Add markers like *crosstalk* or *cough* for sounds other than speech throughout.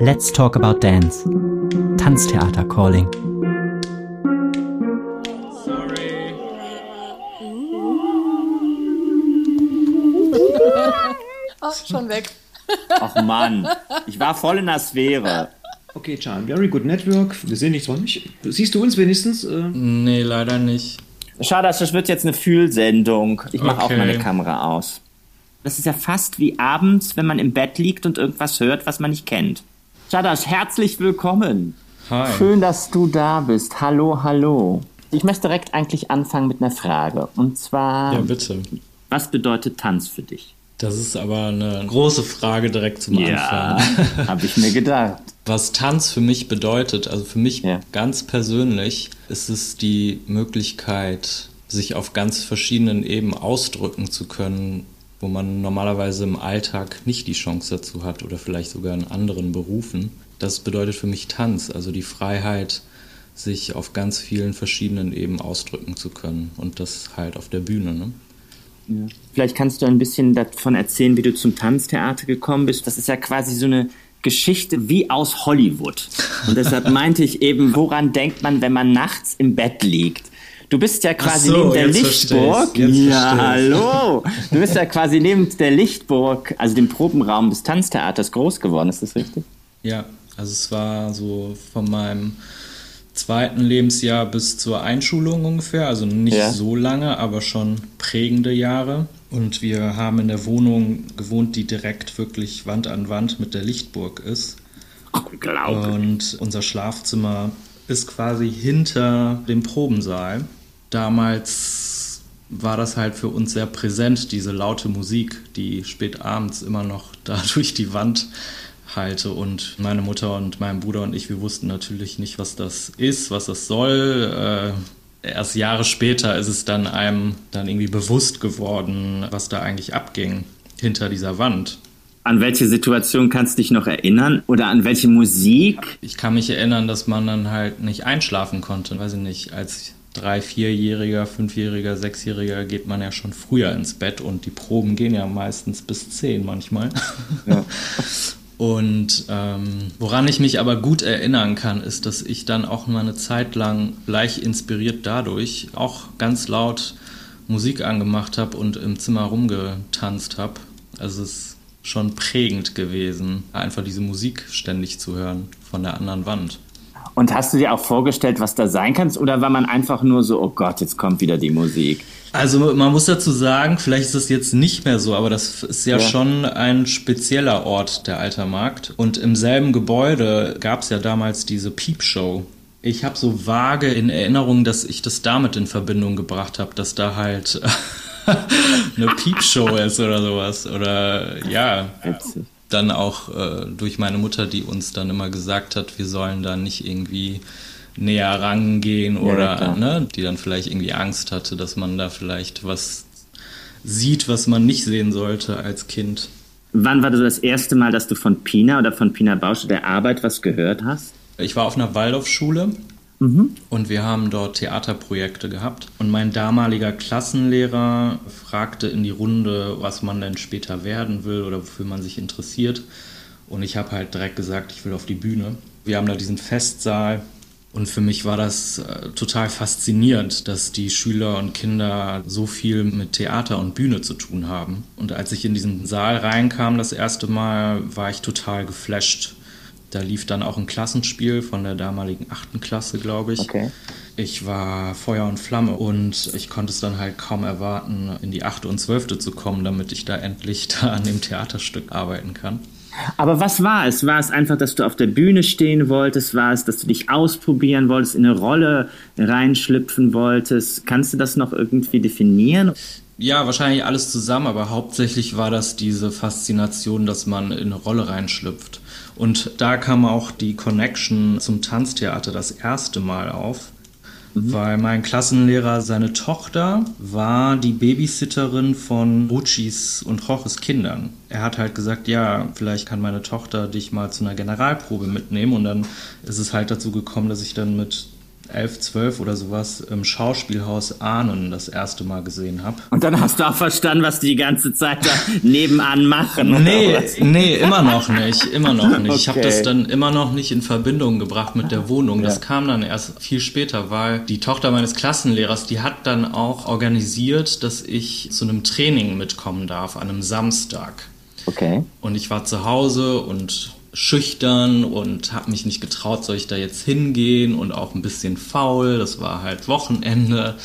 Let's talk about dance. Tanztheater Calling. Sorry. Ach, schon weg. Ach Mann, ich war voll in der Sphäre. Okay, Chan, very good network. Wir sehen dich zwar nicht. Siehst du uns wenigstens? Äh, Nee, leider nicht. Schade, das wird jetzt eine Fühlsendung. Ich mache Okay. auch meine Kamera aus. Das ist ja fast wie abends, wenn man im Bett liegt und irgendwas hört, was man nicht kennt. Shadas, herzlich willkommen. Hi. Schön, dass du da bist. Hallo, hallo. Ich möchte direkt eigentlich anfangen mit einer Frage. Und zwar, Ja, bitte. was bedeutet Tanz für dich? Das ist aber eine große Frage direkt zum Anfang. *laughs* habe ich mir gedacht. Was Tanz für mich bedeutet, also für mich Ja. ganz persönlich, ist es die Möglichkeit, sich auf ganz verschiedenen Ebenen ausdrücken zu können, wo man normalerweise im Alltag nicht die Chance dazu hat oder vielleicht sogar in anderen Berufen. Das bedeutet für mich Tanz, also die Freiheit, sich auf ganz vielen verschiedenen Ebenen ausdrücken zu können und das halt auf der Bühne. Ne? Vielleicht kannst du ein bisschen davon erzählen, wie du zum Tanztheater gekommen bist. Das ist ja quasi so eine Geschichte wie aus Hollywood. Und deshalb meinte ich eben, woran denkt man, wenn man nachts im Bett liegt? Du bist ja quasi so, neben der Lichtburg. ja, hallo. Du bist ja quasi neben der Lichtburg, also dem Probenraum des Tanztheaters groß geworden. Ist das richtig? Ja, also es war so von meinem zweiten Lebensjahr bis zur Einschulung ungefähr, also nicht Ja. so lange, aber schon prägende Jahre. Und wir haben in der Wohnung gewohnt, die direkt wirklich Wand an Wand mit der Lichtburg ist. Unglaublich. Und unser Schlafzimmer ist quasi hinter dem Probensaal. Damals war das halt für uns sehr präsent, diese laute Musik, die spät abends immer noch *laughs* da durch die Wand halte. Und meine Mutter und mein Bruder und ich, wir wussten natürlich nicht, was das ist, was das soll. Äh, erst Jahre später ist es dann einem dann irgendwie bewusst geworden, was da eigentlich abging hinter dieser Wand. An welche Situation kannst du dich noch erinnern? Oder an welche Musik? Ich kann mich erinnern, dass man dann halt nicht einschlafen konnte. Weiß ich nicht, als drei, vierjähriger, fünfjähriger, sechsjähriger geht man ja schon früher ins Bett und die Proben gehen ja meistens bis zehn manchmal. *laughs* Und ähm, woran ich mich aber gut erinnern kann, ist, dass ich dann auch mal eine Zeit lang gleich inspiriert dadurch auch ganz laut Musik angemacht habe und im Zimmer rumgetanzt habe. Also es ist schon prägend gewesen, einfach diese Musik ständig zu hören von der anderen Wand. Und hast du dir auch vorgestellt, was da sein kannst? Oder war man einfach nur so, oh Gott, jetzt kommt wieder die Musik? Also man muss dazu sagen, vielleicht ist das jetzt nicht mehr so, aber das ist ja, Ja. schon ein spezieller Ort, der Altermarkt. Und im selben Gebäude gab es ja damals diese Piepshow. Ich habe so vage in Erinnerung, dass ich das damit in Verbindung gebracht habe, dass da halt *laughs* eine Piepshow ist oder sowas. Oder ja, Witzig. Dann auch äh, durch meine Mutter, die uns dann immer gesagt hat, wir sollen da nicht irgendwie näher rangehen Ja, oder klar. ne, die dann vielleicht irgendwie Angst hatte, dass man da vielleicht was sieht, was man nicht sehen sollte als Kind. Wann war das das erste Mal, dass du von Pina oder von Pina Bausch der Arbeit was gehört hast? Ich war auf einer Waldorfschule und wir haben dort Theaterprojekte gehabt. Und mein damaliger Klassenlehrer fragte in die Runde, was man denn später werden will oder wofür man sich interessiert. Und ich habe halt direkt gesagt, ich will auf die Bühne. Wir haben da diesen Festsaal. Und für mich war das äh, total faszinierend, dass die Schüler und Kinder so viel mit Theater und Bühne zu tun haben. Und als ich in diesen Saal reinkam das erste Mal, war ich total geflasht. Da lief dann auch ein Klassenspiel von der damaligen achten Klasse, glaube ich. Okay. Ich war Feuer und Flamme und ich konnte es dann halt kaum erwarten, in die achte und zwölfte zu kommen, damit ich da endlich *laughs* da an dem Theaterstück arbeiten kann. Aber was war es? War es einfach, dass du auf der Bühne stehen wolltest? War es, dass du dich ausprobieren wolltest, in eine Rolle reinschlüpfen wolltest? Kannst du das noch irgendwie definieren? Ja, wahrscheinlich alles zusammen, aber hauptsächlich war das diese Faszination, dass man in eine Rolle reinschlüpft. Und da kam auch die Connection zum Tanztheater das erste Mal auf, weil mein Klassenlehrer, seine Tochter, war die Babysitterin von Ruchis und Roches Kindern. Er hat halt gesagt, ja, vielleicht kann meine Tochter dich mal zu einer Generalprobe mitnehmen. Und dann ist es halt dazu gekommen, dass ich dann mit 11, 12 oder sowas im Schauspielhaus Ahnen das erste Mal gesehen habe. Und dann hast du auch verstanden, was die die ganze Zeit da nebenan machen. Nee, nee, immer noch nicht, immer noch nicht. Okay. Ich habe das dann immer noch nicht in Verbindung gebracht mit der Wohnung. Das ja. kam dann erst viel später, weil die Tochter meines Klassenlehrers, die hat dann auch organisiert, dass ich zu einem Training mitkommen darf an einem Samstag. Okay. Und ich war zu Hause und schüchtern und habe mich nicht getraut, soll ich da jetzt hingehen und auch ein bisschen faul. Das war halt Wochenende.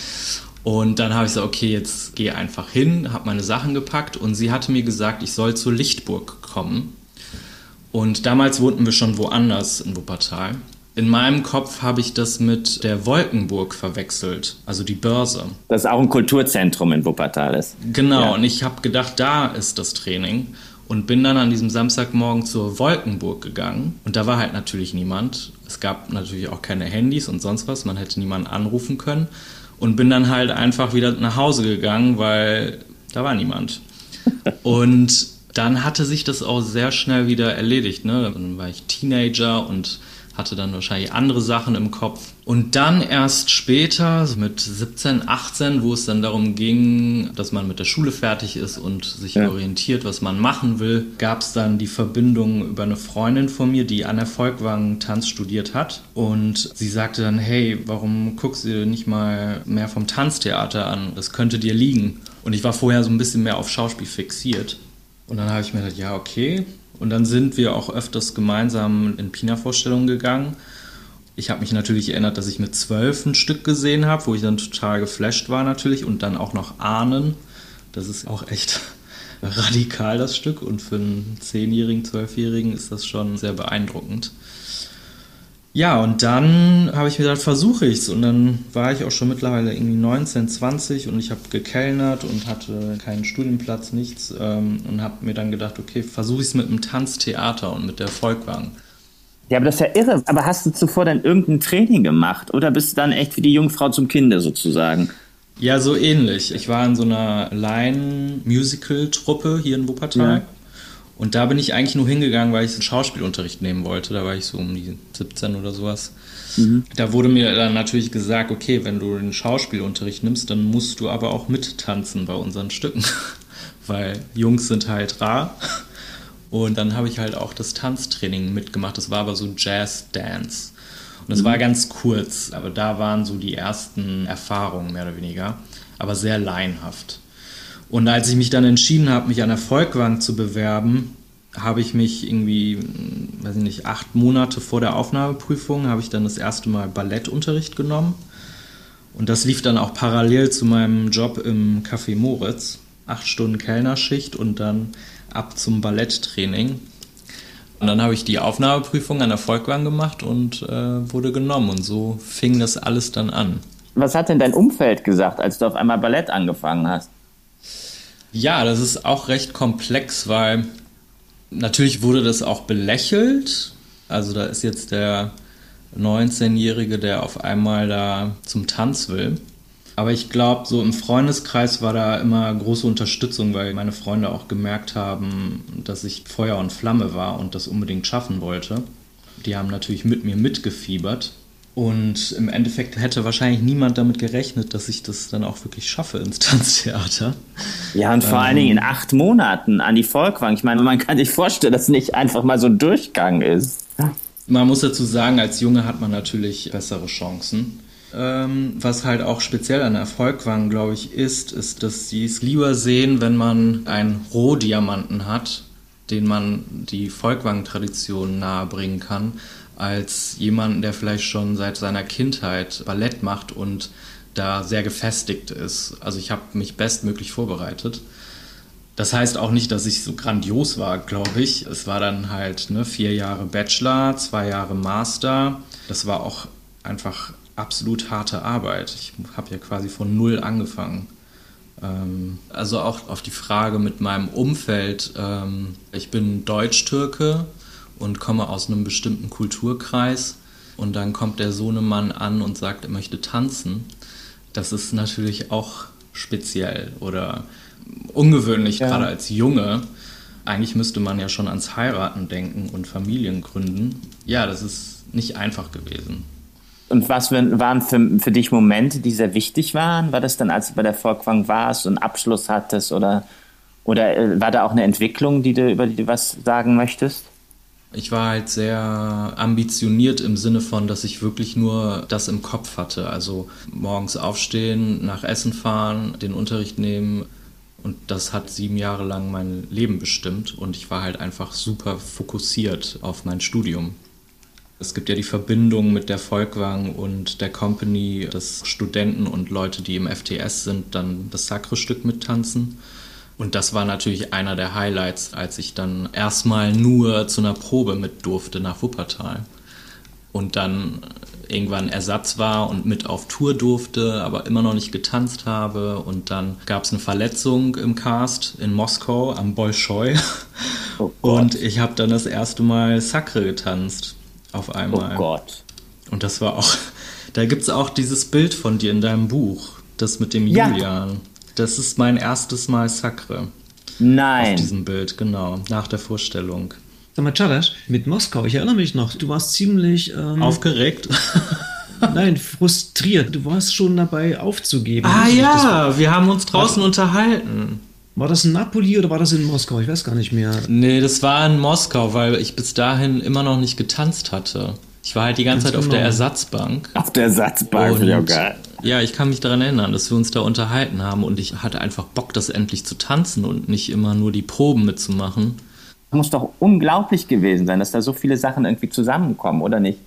Und dann habe ich gesagt, okay, jetzt gehe einfach hin, habe meine Sachen gepackt und sie hatte mir gesagt, ich soll zur Lichtburg kommen. Und damals wohnten wir schon woanders in Wuppertal. In meinem Kopf habe ich das mit der Wolkenburg verwechselt, also die Börse. Das ist auch ein Kulturzentrum in Wuppertal ist. Genau, ja. und ich habe gedacht, da ist das Training und bin dann an diesem Samstagmorgen zur Wolkenburg gegangen und da war halt natürlich niemand. Es gab natürlich auch keine Handys und sonst was, man hätte niemanden anrufen können und bin dann halt einfach wieder nach Hause gegangen, weil da war niemand. *laughs* Und dann hatte sich das auch sehr schnell wieder erledigt. Ne? Dann war ich Teenager und hatte dann wahrscheinlich andere Sachen im Kopf. Und dann erst später, mit 17, 18, wo es dann darum ging, dass man mit der Schule fertig ist und sich ja. orientiert, was man machen will, gab es dann die Verbindung über eine Freundin von mir, die an der Volkwang Tanz studiert hat. Und sie sagte dann, hey, warum guckst du nicht mal mehr vom Tanztheater an? Das könnte dir liegen. Und ich war vorher so ein bisschen mehr auf Schauspiel fixiert. Und dann habe ich mir gedacht, ja, okay, und dann sind wir auch öfters gemeinsam in Pina-Vorstellungen gegangen. Ich habe mich natürlich erinnert, dass ich mit zwölf ein Stück gesehen habe, wo ich dann total geflasht war natürlich. Und dann auch noch Ahnen. Das ist auch echt *laughs* radikal, das Stück. Und für einen zehnjährigen, zwölfjährigen ist das schon sehr beeindruckend. Ja, und dann habe ich mir gedacht, versuche ich es. Und dann war ich auch schon mittlerweile irgendwie 19, 20 und ich habe gekellnert und hatte keinen Studienplatz, nichts. Ähm, und habe mir dann gedacht, okay, versuche ich es mit einem Tanztheater und mit der Volkwang. Ja, aber das ist ja irre. Aber hast du zuvor dann irgendein Training gemacht oder bist du dann echt wie die Jungfrau zum Kinder sozusagen? Ja, so ähnlich. Ich war in so einer Line-Musical-Truppe hier in Wuppertal. Ja. Und da bin ich eigentlich nur hingegangen, weil ich einen Schauspielunterricht nehmen wollte. Da war ich so um die 17 oder sowas. Mhm. Da wurde mir dann natürlich gesagt, okay, wenn du den Schauspielunterricht nimmst, dann musst du aber auch mittanzen bei unseren Stücken. *laughs* weil Jungs sind halt rar. Und dann habe ich halt auch das Tanztraining mitgemacht. Das war aber so Jazz-Dance. Und das mhm. war ganz kurz, aber da waren so die ersten Erfahrungen mehr oder weniger. Aber sehr laienhaft. Und als ich mich dann entschieden habe, mich an der Volkwang zu bewerben, habe ich mich irgendwie, weiß ich nicht, acht Monate vor der Aufnahmeprüfung, habe ich dann das erste Mal Ballettunterricht genommen. Und das lief dann auch parallel zu meinem Job im Café Moritz. Acht Stunden Kellnerschicht und dann ab zum Balletttraining. Und dann habe ich die Aufnahmeprüfung an der Volkwang gemacht und äh, wurde genommen. Und so fing das alles dann an. Was hat denn dein Umfeld gesagt, als du auf einmal Ballett angefangen hast? Ja, das ist auch recht komplex, weil natürlich wurde das auch belächelt. Also da ist jetzt der 19-Jährige, der auf einmal da zum Tanz will. Aber ich glaube, so im Freundeskreis war da immer große Unterstützung, weil meine Freunde auch gemerkt haben, dass ich Feuer und Flamme war und das unbedingt schaffen wollte. Die haben natürlich mit mir mitgefiebert. Und im Endeffekt hätte wahrscheinlich niemand damit gerechnet, dass ich das dann auch wirklich schaffe ins *laughs* Tanztheater. Ja, und vor ähm, allen Dingen in acht Monaten an die Volkwang. Ich meine, man kann sich vorstellen, dass es nicht einfach mal so ein Durchgang ist. Man muss dazu sagen, als Junge hat man natürlich bessere Chancen. Ähm, was halt auch speziell an der Volkwang, glaube ich, ist, ist, dass sie es lieber sehen, wenn man einen Rohdiamanten hat, den man die Volkwang-Tradition nahebringen kann, als jemanden, der vielleicht schon seit seiner Kindheit Ballett macht und da sehr gefestigt ist. Also ich habe mich bestmöglich vorbereitet. Das heißt auch nicht, dass ich so grandios war, glaube ich. Es war dann halt ne, vier Jahre Bachelor, zwei Jahre Master. Das war auch einfach absolut harte Arbeit. Ich habe ja quasi von null angefangen. Ähm, also auch auf die Frage mit meinem Umfeld. Ähm, ich bin Deutsch-Türke und komme aus einem bestimmten Kulturkreis und dann kommt der Sohnemann an und sagt, er möchte tanzen. Das ist natürlich auch speziell oder ungewöhnlich, ja. gerade als Junge. Eigentlich müsste man ja schon ans Heiraten denken und Familien gründen. Ja, das ist nicht einfach gewesen. Und was waren für, für dich Momente, die sehr wichtig waren? War das dann, als du bei der Volkwang warst und Abschluss hattest oder, oder äh, war da auch eine Entwicklung, die du, über die du was sagen möchtest? Ich war halt sehr ambitioniert im Sinne von, dass ich wirklich nur das im Kopf hatte. Also morgens aufstehen, nach Essen fahren, den Unterricht nehmen. Und das hat sieben Jahre lang mein Leben bestimmt. Und ich war halt einfach super fokussiert auf mein Studium. Es gibt ja die Verbindung mit der Volkwang und der Company, dass Studenten und Leute, die im FTS sind, dann das Sacre-Stück mittanzen. Und das war natürlich einer der Highlights, als ich dann erstmal nur zu einer Probe mit durfte nach Wuppertal. Und dann irgendwann Ersatz war und mit auf Tour durfte, aber immer noch nicht getanzt habe. Und dann gab es eine Verletzung im Cast in Moskau am Bolschoi. Oh und ich habe dann das erste Mal Sacre getanzt auf einmal. Oh Gott. Und das war auch, da gibt es auch dieses Bild von dir in deinem Buch, das mit dem ja. Julian. Das ist mein erstes Mal Sacre. Nein. Auf diesem Bild, genau, nach der Vorstellung. Sag mal, Chadash, mit Moskau, ich erinnere mich noch, du warst ziemlich... Ähm, Aufgeregt? *laughs* Nein, frustriert. Du warst schon dabei aufzugeben. Ah ja, wir haben uns draußen war, unterhalten. War das in Napoli oder war das in Moskau? Ich weiß gar nicht mehr. Nee, das war in Moskau, weil ich bis dahin immer noch nicht getanzt hatte. Ich war halt die ganze Ganz Zeit genau. auf der genau. Ersatzbank. Auf der Ersatzbank, finde ich auch geil. Ja, ich kann mich daran erinnern, dass wir uns da unterhalten haben und ich hatte einfach Bock, das endlich zu tanzen und nicht immer nur die Proben mitzumachen. Muss doch unglaublich gewesen sein, dass da so viele Sachen irgendwie zusammenkommen, oder nicht?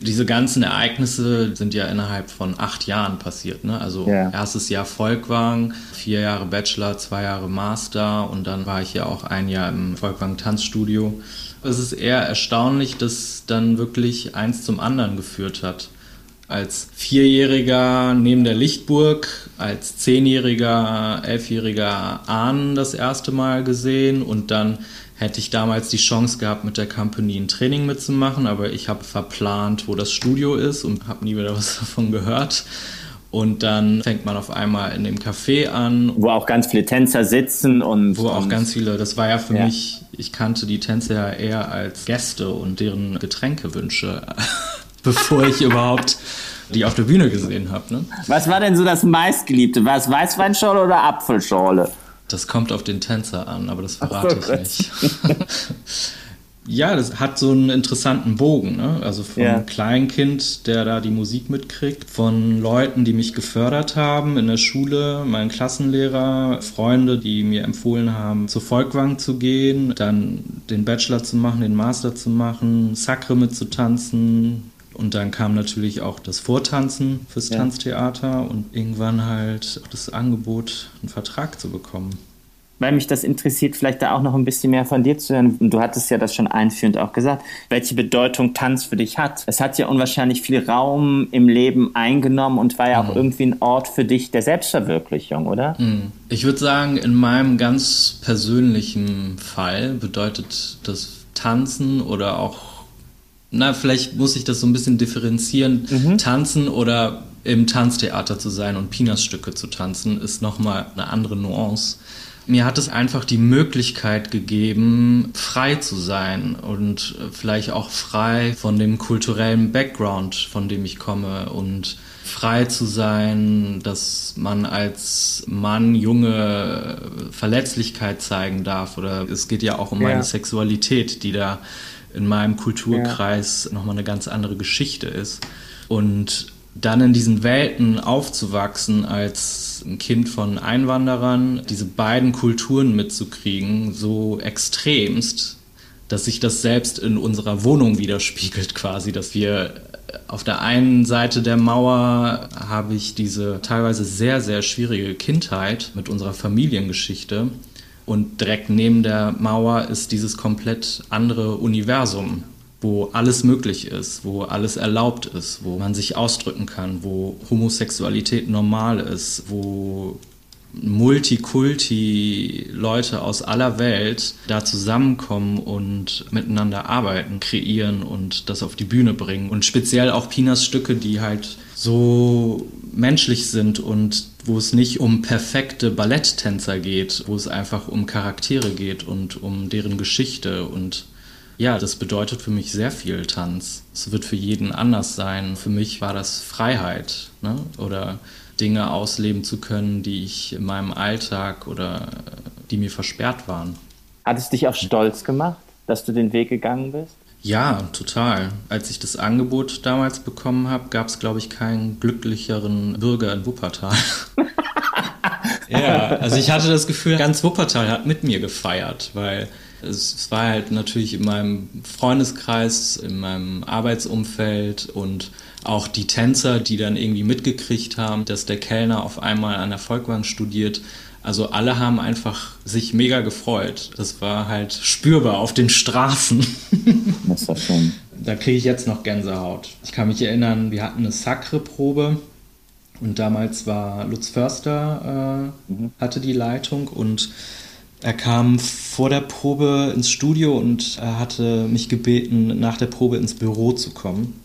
Diese ganzen Ereignisse sind ja innerhalb von acht Jahren passiert. Ne? Also ja. erstes Jahr Volkwang, vier Jahre Bachelor, zwei Jahre Master und dann war ich ja auch ein Jahr im Volkwang Tanzstudio. Es ist eher erstaunlich, dass dann wirklich eins zum anderen geführt hat als Vierjähriger neben der Lichtburg, als Zehnjähriger, Elfjähriger Ahnen das erste Mal gesehen und dann hätte ich damals die Chance gehabt, mit der Company ein Training mitzumachen, aber ich habe verplant, wo das Studio ist und habe nie wieder *laughs* was davon gehört. Und dann fängt man auf einmal in dem Café an. Wo auch ganz viele Tänzer sitzen und. Wo auch ganz viele, das war ja für ja. mich, ich kannte die Tänzer ja eher als Gäste und deren Getränkewünsche bevor ich überhaupt die auf der Bühne gesehen habe. Ne? Was war denn so das meistgeliebte? War es Weißweinschorle oder Apfelschorle? Das kommt auf den Tänzer an, aber das verrate ich nicht. *laughs* ja, das hat so einen interessanten Bogen. Ne? Also vom ja. Kleinkind, der da die Musik mitkriegt, von Leuten, die mich gefördert haben in der Schule, meinen Klassenlehrer, Freunde, die mir empfohlen haben, zur Volkwang zu gehen, dann den Bachelor zu machen, den Master zu machen, Sacre mitzutanzen, und dann kam natürlich auch das Vortanzen fürs ja. Tanztheater und irgendwann halt das Angebot, einen Vertrag zu bekommen. Weil mich das interessiert, vielleicht da auch noch ein bisschen mehr von dir zu hören. Du hattest ja das schon einführend auch gesagt, welche Bedeutung Tanz für dich hat. Es hat ja unwahrscheinlich viel Raum im Leben eingenommen und war ja auch mhm. irgendwie ein Ort für dich der Selbstverwirklichung, oder? Mhm. Ich würde sagen, in meinem ganz persönlichen Fall bedeutet das Tanzen oder auch na, vielleicht muss ich das so ein bisschen differenzieren. Mhm. Tanzen oder im Tanztheater zu sein und Peanuts-Stücke zu tanzen, ist nochmal eine andere Nuance. Mir hat es einfach die Möglichkeit gegeben, frei zu sein und vielleicht auch frei von dem kulturellen Background, von dem ich komme und frei zu sein, dass man als Mann junge Verletzlichkeit zeigen darf oder es geht ja auch um ja. meine Sexualität, die da in meinem Kulturkreis ja. nochmal eine ganz andere Geschichte ist. Und dann in diesen Welten aufzuwachsen als ein Kind von Einwanderern, diese beiden Kulturen mitzukriegen, so extremst, dass sich das selbst in unserer Wohnung widerspiegelt quasi, dass wir auf der einen Seite der Mauer habe ich diese teilweise sehr, sehr schwierige Kindheit mit unserer Familiengeschichte. Und direkt neben der Mauer ist dieses komplett andere Universum, wo alles möglich ist, wo alles erlaubt ist, wo man sich ausdrücken kann, wo Homosexualität normal ist, wo Multikulti Leute aus aller Welt da zusammenkommen und miteinander arbeiten, kreieren und das auf die Bühne bringen. Und speziell auch Pinas Stücke, die halt so menschlich sind und wo es nicht um perfekte Balletttänzer geht, wo es einfach um Charaktere geht und um deren Geschichte und Ja, das bedeutet für mich sehr viel Tanz. Es wird für jeden anders sein. Für mich war das Freiheit ne? oder Dinge ausleben zu können, die ich in meinem Alltag oder die mir versperrt waren. Hat es dich auch stolz gemacht, dass du den Weg gegangen bist? Ja, total. Als ich das Angebot damals bekommen habe, gab es, glaube ich, keinen glücklicheren Bürger in Wuppertal. *laughs* ja, also ich hatte das Gefühl, ganz Wuppertal hat mit mir gefeiert, weil es war halt natürlich in meinem Freundeskreis, in meinem Arbeitsumfeld und auch die Tänzer, die dann irgendwie mitgekriegt haben, dass der Kellner auf einmal an der Volkwang studiert. Also alle haben einfach sich mega gefreut. Das war halt spürbar auf den Straßen. *laughs* Das war schön. Da kriege ich jetzt noch Gänsehaut. Ich kann mich erinnern, wir hatten eine Sacre-Probe und damals war Lutz Förster, äh, mhm. hatte die Leitung und er kam vor der Probe ins Studio und er hatte mich gebeten, nach der Probe ins Büro zu kommen.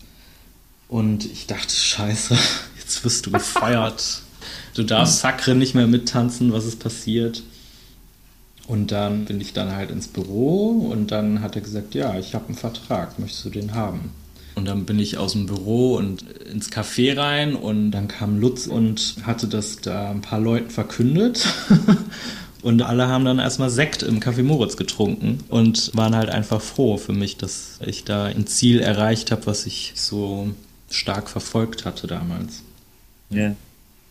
Und ich dachte, scheiße, *laughs* jetzt wirst du gefeuert. Du darfst Sacre nicht mehr mittanzen, was ist passiert? Und dann bin ich dann halt ins Büro und dann hat er gesagt, ja, ich habe einen Vertrag, möchtest du den haben? Und dann bin ich aus dem Büro und ins Café rein und dann kam Lutz und hatte das da ein paar Leuten verkündet. *laughs* Und alle haben dann erstmal Sekt im Café Moritz getrunken und waren halt einfach froh für mich, dass ich da ein Ziel erreicht habe, was ich so stark verfolgt hatte damals. Ja.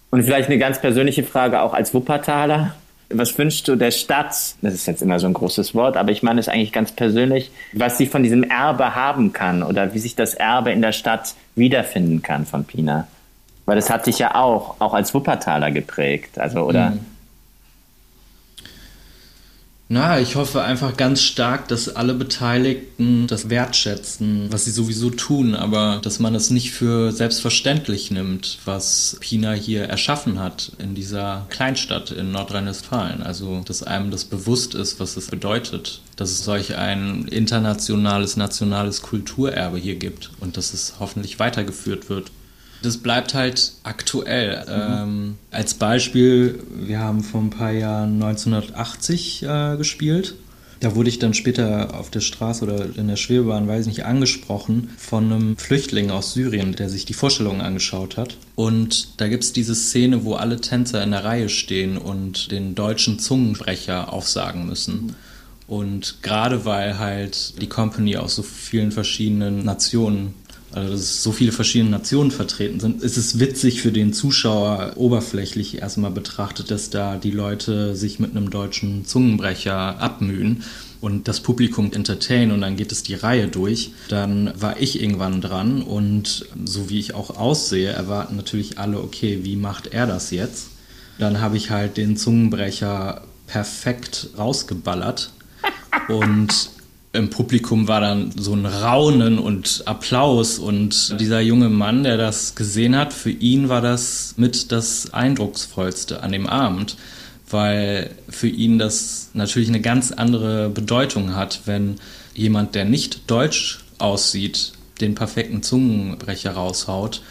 Und vielleicht eine ganz persönliche Frage auch als Wuppertaler. Was wünschst du der Stadt? Das ist jetzt immer so ein großes Wort, aber ich meine es eigentlich ganz persönlich, was sie von diesem Erbe haben kann oder wie sich das Erbe in der Stadt wiederfinden kann von Pina. Weil das hat dich ja auch, auch als Wuppertaler geprägt. Also, oder? Mhm. Na, ich hoffe einfach ganz stark, dass alle Beteiligten das wertschätzen, was sie sowieso tun, aber dass man es nicht für selbstverständlich nimmt, was Pina hier erschaffen hat in dieser Kleinstadt in Nordrhein-Westfalen. Also, dass einem das bewusst ist, was es bedeutet, dass es solch ein internationales, nationales Kulturerbe hier gibt und dass es hoffentlich weitergeführt wird das bleibt halt aktuell. Mhm. Ähm, als Beispiel, wir haben vor ein paar Jahren 1980 äh, gespielt. Da wurde ich dann später auf der Straße oder in der Schwebebahn, weiß ich nicht, angesprochen von einem Flüchtling aus Syrien, der sich die Vorstellungen angeschaut hat. Und da gibt es diese Szene, wo alle Tänzer in der Reihe stehen und den deutschen Zungenbrecher aufsagen müssen. Mhm. Und gerade weil halt die Company aus so vielen verschiedenen Nationen also dass so viele verschiedene Nationen vertreten sind, ist es witzig für den Zuschauer oberflächlich erstmal betrachtet, dass da die Leute sich mit einem deutschen Zungenbrecher abmühen und das Publikum entertainen und dann geht es die Reihe durch. Dann war ich irgendwann dran und so wie ich auch aussehe, erwarten natürlich alle, okay, wie macht er das jetzt? Dann habe ich halt den Zungenbrecher perfekt rausgeballert *laughs* und im Publikum war dann so ein Raunen und Applaus und dieser junge Mann, der das gesehen hat, für ihn war das mit das Eindrucksvollste an dem Abend, weil für ihn das natürlich eine ganz andere Bedeutung hat, wenn jemand, der nicht deutsch aussieht, den perfekten Zungenbrecher raushaut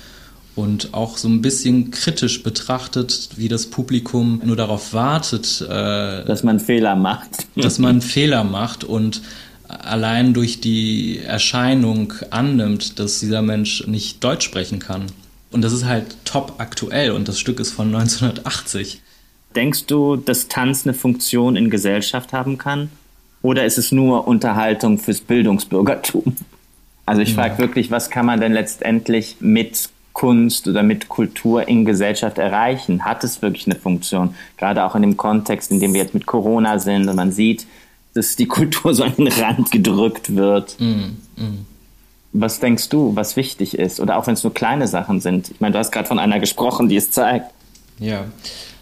und auch so ein bisschen kritisch betrachtet, wie das Publikum nur darauf wartet, äh, dass man Fehler macht. Dass man *laughs* Fehler macht und allein durch die Erscheinung annimmt, dass dieser Mensch nicht Deutsch sprechen kann. Und das ist halt top aktuell und das Stück ist von 1980. Denkst du, dass Tanz eine Funktion in Gesellschaft haben kann? Oder ist es nur Unterhaltung fürs Bildungsbürgertum? Also ich frage wirklich, was kann man denn letztendlich mit Kunst oder mit Kultur in Gesellschaft erreichen? Hat es wirklich eine Funktion? Gerade auch in dem Kontext, in dem wir jetzt mit Corona sind und man sieht, dass die Kultur so an den Rand gedrückt wird. Mm, mm. Was denkst du, was wichtig ist? Oder auch wenn es nur kleine Sachen sind. Ich meine, du hast gerade von einer gesprochen, die es zeigt. Ja,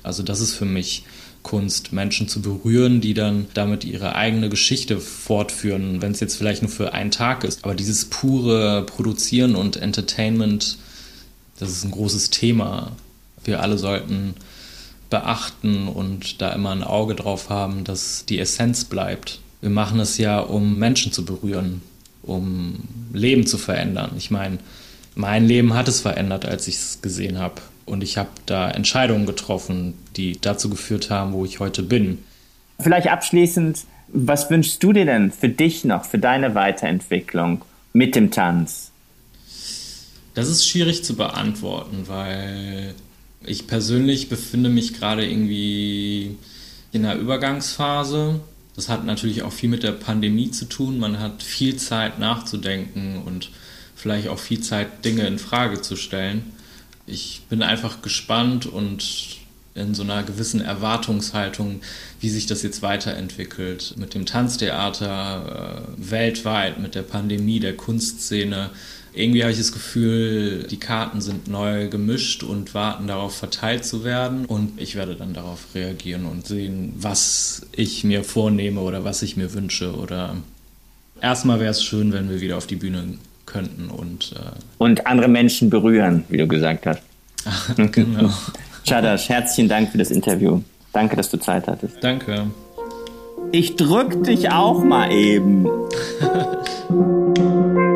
also das ist für mich Kunst, Menschen zu berühren, die dann damit ihre eigene Geschichte fortführen, wenn es jetzt vielleicht nur für einen Tag ist. Aber dieses pure Produzieren und Entertainment, das ist ein großes Thema. Wir alle sollten beachten und da immer ein Auge drauf haben, dass die Essenz bleibt. Wir machen es ja, um Menschen zu berühren, um Leben zu verändern. Ich meine, mein Leben hat es verändert, als ich es gesehen habe. Und ich habe da Entscheidungen getroffen, die dazu geführt haben, wo ich heute bin. Vielleicht abschließend, Was wünschst du dir denn für dich noch, für deine Weiterentwicklung mit dem Tanz? Das ist schwierig zu beantworten, weil ich persönlich befinde mich gerade irgendwie in einer Übergangsphase. Das hat natürlich auch viel mit der Pandemie zu tun. Man hat viel Zeit nachzudenken und vielleicht auch viel Zeit, Dinge in Frage zu stellen. Ich bin einfach gespannt und in so einer gewissen Erwartungshaltung, wie sich das jetzt weiterentwickelt mit dem Tanztheater äh, weltweit, mit der Pandemie, der Kunstszene. Irgendwie habe ich das Gefühl, die Karten sind neu gemischt und warten darauf verteilt zu werden. Und ich werde dann darauf reagieren und sehen, was ich mir vornehme oder was ich mir wünsche. Oder erstmal wäre es schön, wenn wir wieder auf die Bühne könnten und. Äh und andere Menschen berühren, wie du gesagt hast. *laughs* genau. Chadash, herzlichen Dank für das Interview. Danke, dass du Zeit hattest. Danke. Ich drück dich auch mal eben. *laughs*